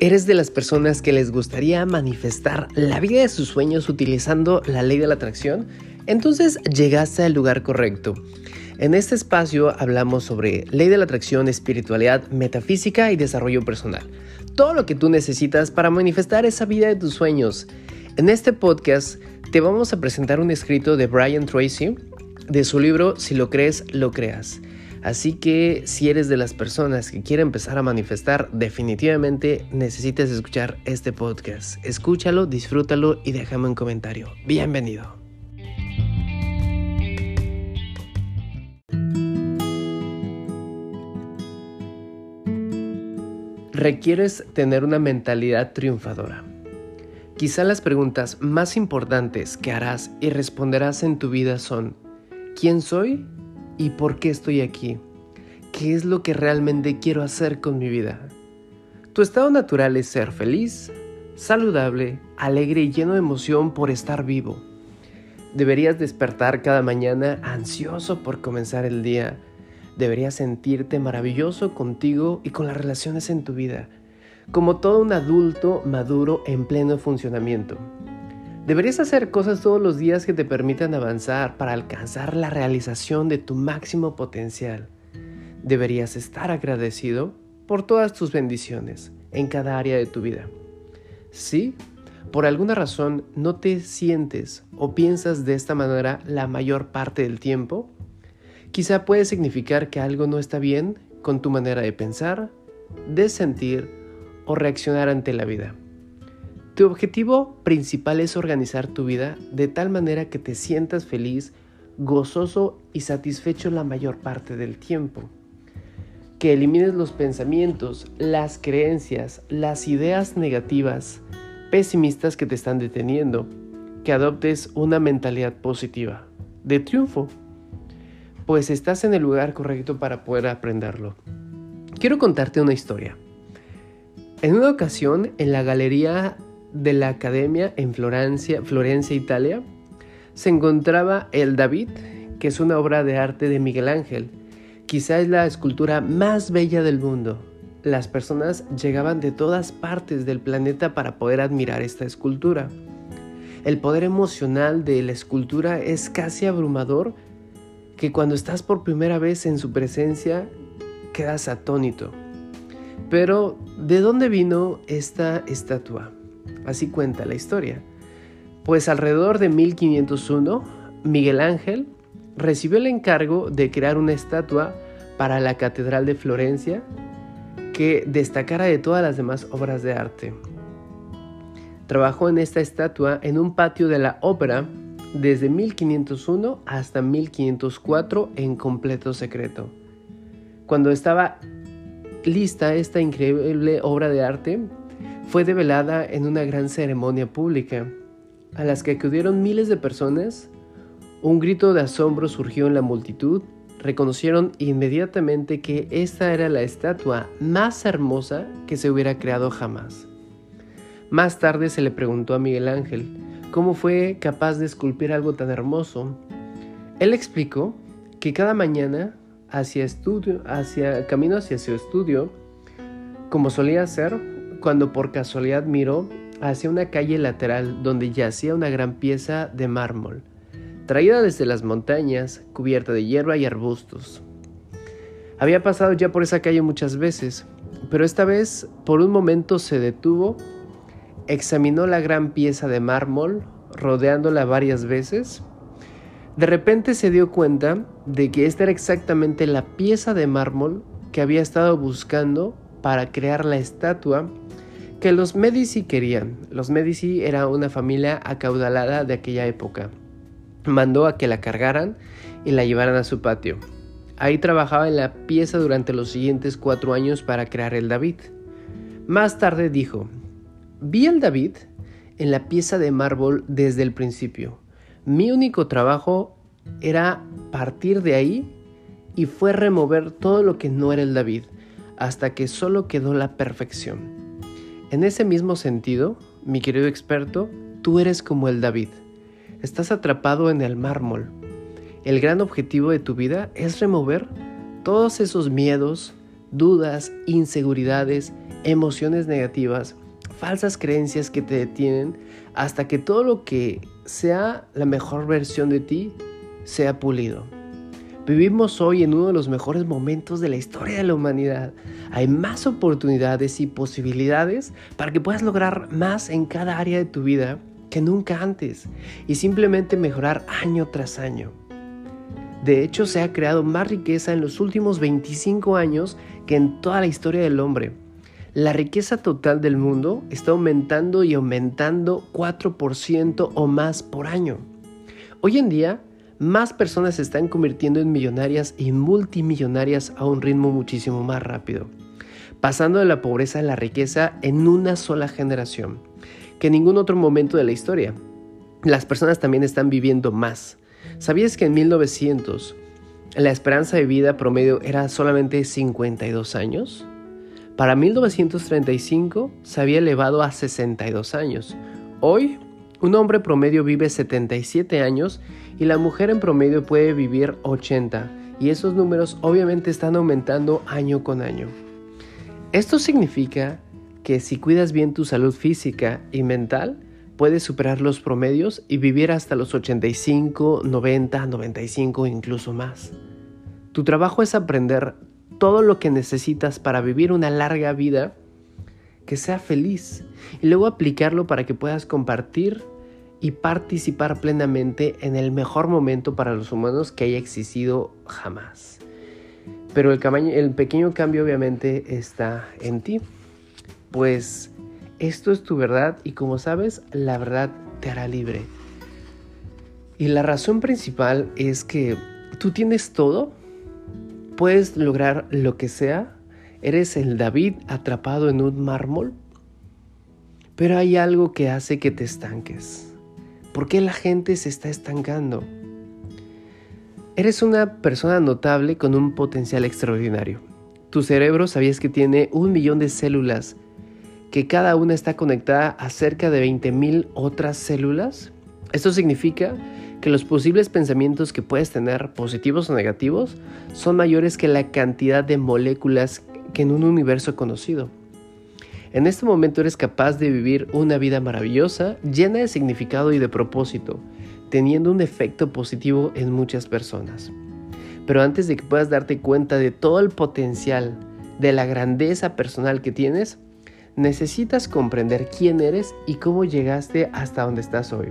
¿Eres de las personas que les gustaría manifestar la vida de sus sueños utilizando la ley de la atracción? Entonces llegaste al lugar correcto. En este espacio hablamos sobre ley de la atracción, espiritualidad, metafísica y desarrollo personal. Todo lo que tú necesitas para manifestar esa vida de tus sueños. En este podcast te vamos a presentar un escrito de Brian Tracy de su libro Si lo crees, lo creas. Así que si eres de las personas que quiere empezar a manifestar, definitivamente necesitas escuchar este podcast. Escúchalo, disfrútalo y déjame un comentario. Bienvenido. Requieres tener una mentalidad triunfadora. Quizá las preguntas más importantes que harás y responderás en tu vida son, ¿quién soy? ¿Y por qué estoy aquí? ¿Qué es lo que realmente quiero hacer con mi vida? Tu estado natural es ser feliz, saludable, alegre y lleno de emoción por estar vivo. Deberías despertar cada mañana ansioso por comenzar el día. Deberías sentirte maravilloso contigo y con las relaciones en tu vida, como todo un adulto maduro en pleno funcionamiento. Deberías hacer cosas todos los días que te permitan avanzar para alcanzar la realización de tu máximo potencial. Deberías estar agradecido por todas tus bendiciones en cada área de tu vida. Si por alguna razón no te sientes o piensas de esta manera la mayor parte del tiempo, quizá puede significar que algo no está bien con tu manera de pensar, de sentir o reaccionar ante la vida. Tu objetivo principal es organizar tu vida de tal manera que te sientas feliz, gozoso y satisfecho la mayor parte del tiempo. Que elimines los pensamientos, las creencias, las ideas negativas, pesimistas que te están deteniendo. Que adoptes una mentalidad positiva, de triunfo, pues estás en el lugar correcto para poder aprenderlo. Quiero contarte una historia. En una ocasión, en la galería de la Academia en Florencia, Florencia, Italia, se encontraba el David, que es una obra de arte de Miguel Ángel. Quizá es la escultura más bella del mundo. Las personas llegaban de todas partes del planeta para poder admirar esta escultura. El poder emocional de la escultura es casi abrumador que cuando estás por primera vez en su presencia quedas atónito. Pero, ¿de dónde vino esta estatua? Así cuenta la historia. Pues alrededor de 1501, Miguel Ángel recibió el encargo de crear una estatua para la Catedral de Florencia que destacara de todas las demás obras de arte. Trabajó en esta estatua en un patio de la ópera desde 1501 hasta 1504 en completo secreto. Cuando estaba lista esta increíble obra de arte, fue develada en una gran ceremonia pública, a las que acudieron miles de personas. Un grito de asombro surgió en la multitud. Reconocieron inmediatamente que esta era la estatua más hermosa que se hubiera creado jamás. Más tarde se le preguntó a Miguel Ángel cómo fue capaz de esculpir algo tan hermoso. Él explicó que cada mañana hacia estudio, hacia camino hacia su estudio, como solía hacer, cuando por casualidad miró hacia una calle lateral donde yacía una gran pieza de mármol, traída desde las montañas, cubierta de hierba y arbustos. Había pasado ya por esa calle muchas veces, pero esta vez por un momento se detuvo, examinó la gran pieza de mármol, rodeándola varias veces. De repente se dio cuenta de que esta era exactamente la pieza de mármol que había estado buscando para crear la estatua que los Medici querían. Los Medici era una familia acaudalada de aquella época. Mandó a que la cargaran y la llevaran a su patio. Ahí trabajaba en la pieza durante los siguientes cuatro años para crear el David. Más tarde dijo, vi el David en la pieza de mármol desde el principio. Mi único trabajo era partir de ahí y fue remover todo lo que no era el David, hasta que solo quedó la perfección. En ese mismo sentido, mi querido experto, tú eres como el David. Estás atrapado en el mármol. El gran objetivo de tu vida es remover todos esos miedos, dudas, inseguridades emociones negativas, falsas creencias que te detienen hasta que todo lo que sea la mejor versión de ti sea pulido. Vivimos hoy en uno de los mejores momentos de la historia de la humanidad. Hay más oportunidades y posibilidades para que puedas lograr más en cada área de tu vida que nunca antes y simplemente mejorar año tras año. De hecho, se ha creado más riqueza en los últimos 25 años que en toda la historia del hombre. La riqueza total del mundo está aumentando y aumentando 4% o más por año. Hoy en día, más personas se están convirtiendo en millonarias y multimillonarias a un ritmo muchísimo más rápido, pasando de la pobreza a la riqueza en una sola generación, que en ningún otro momento de la historia. Las personas también están viviendo más. ¿Sabías que en 1900 la esperanza de vida promedio era solamente 52 años? Para 1935 se había elevado a 62 años. Hoy, un hombre promedio vive 77 años y la mujer en promedio puede vivir 80. Y esos números obviamente están aumentando año con año. Esto significa que si cuidas bien tu salud física y mental, puedes superar los promedios y vivir hasta los 85, 90, 95 incluso más. Tu trabajo es aprender todo lo que necesitas para vivir una larga vida que sea feliz y luego aplicarlo para que puedas compartir y participar plenamente en el mejor momento para los humanos que haya existido jamás. Pero el, el pequeño cambio obviamente está en ti, pues esto es tu verdad y como sabes, la verdad te hará libre. Y la razón principal es que tú tienes todo, puedes lograr lo que sea, eres el David atrapado en un mármol, pero hay algo que hace que te estanques. ¿Por qué la gente se está estancando? Eres una persona notable con un potencial extraordinario. Tu cerebro sabías que tiene un millón de células que cada una está conectada a cerca de 20.000 otras células? Esto significa que los posibles pensamientos que puedes tener, positivos o negativos, son mayores que la cantidad de moléculas que en un universo conocido. En este momento eres capaz de vivir una vida maravillosa, llena de significado y de propósito, teniendo un efecto positivo en muchas personas. Pero antes de que puedas darte cuenta de todo el potencial, de la grandeza personal que tienes, necesitas comprender quién eres y cómo llegaste hasta donde estás hoy.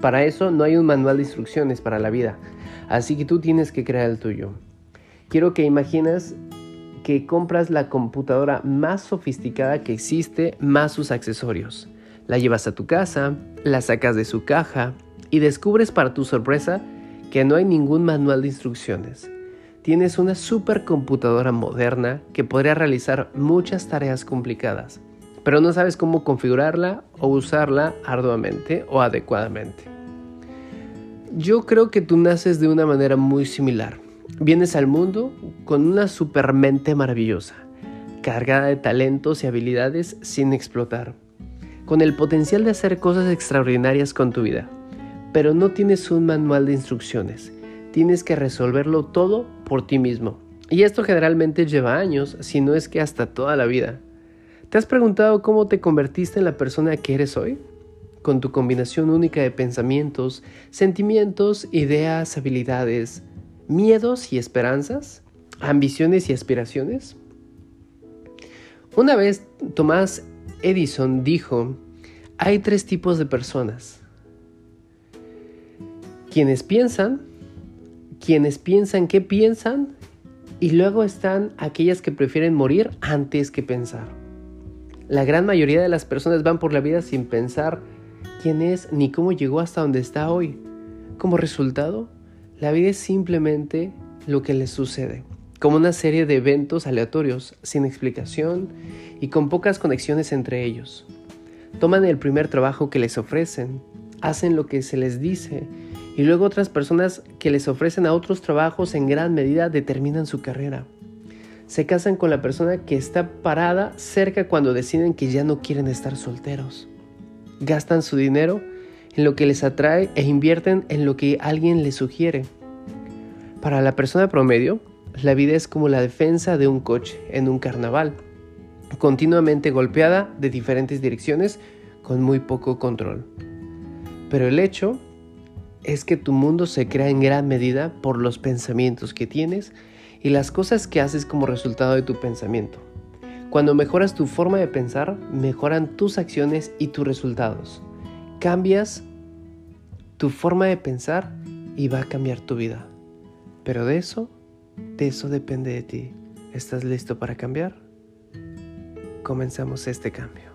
Para eso no hay un manual de instrucciones para la vida, así que tú tienes que crear el tuyo. Quiero que imagines que compras la computadora más sofisticada que existe más sus accesorios. La llevas a tu casa, la sacas de su caja y descubres para tu sorpresa que no hay ningún manual de instrucciones tienes una supercomputadora moderna que podría realizar muchas tareas complicadas, pero no sabes cómo configurarla o usarla arduamente o adecuadamente. Yo creo que tú naces de una manera muy similar. Vienes al mundo con una supermente maravillosa, cargada de talentos y habilidades sin explotar, con el potencial de hacer cosas extraordinarias con tu vida, pero no tienes un manual de instrucciones tienes que resolverlo todo por ti mismo. Y esto generalmente lleva años, si no es que hasta toda la vida. ¿Te has preguntado cómo te convertiste en la persona que eres hoy? Con tu combinación única de pensamientos, sentimientos, ideas, habilidades, miedos y esperanzas, ambiciones y aspiraciones. Una vez Tomás Edison dijo, hay tres tipos de personas. Quienes piensan, quienes piensan que piensan y luego están aquellas que prefieren morir antes que pensar. La gran mayoría de las personas van por la vida sin pensar quién es ni cómo llegó hasta donde está hoy. Como resultado, la vida es simplemente lo que les sucede, como una serie de eventos aleatorios, sin explicación y con pocas conexiones entre ellos. Toman el primer trabajo que les ofrecen, hacen lo que se les dice y luego otras personas que les ofrecen a otros trabajos en gran medida determinan su carrera. Se casan con la persona que está parada cerca cuando deciden que ya no quieren estar solteros. Gastan su dinero en lo que les atrae e invierten en lo que alguien les sugiere. Para la persona promedio, la vida es como la defensa de un coche en un carnaval. continuamente golpeada de diferentes direcciones con muy poco control. Pero el hecho es que tu mundo se crea en gran medida por los pensamientos que tienes y las cosas que haces como resultado de tu pensamiento. Cuando mejoras tu forma de pensar, mejoran tus acciones y tus resultados. Cambias tu forma de pensar y va a cambiar tu vida. Pero de eso, de eso depende de ti. ¿Estás listo para cambiar? Comenzamos este cambio.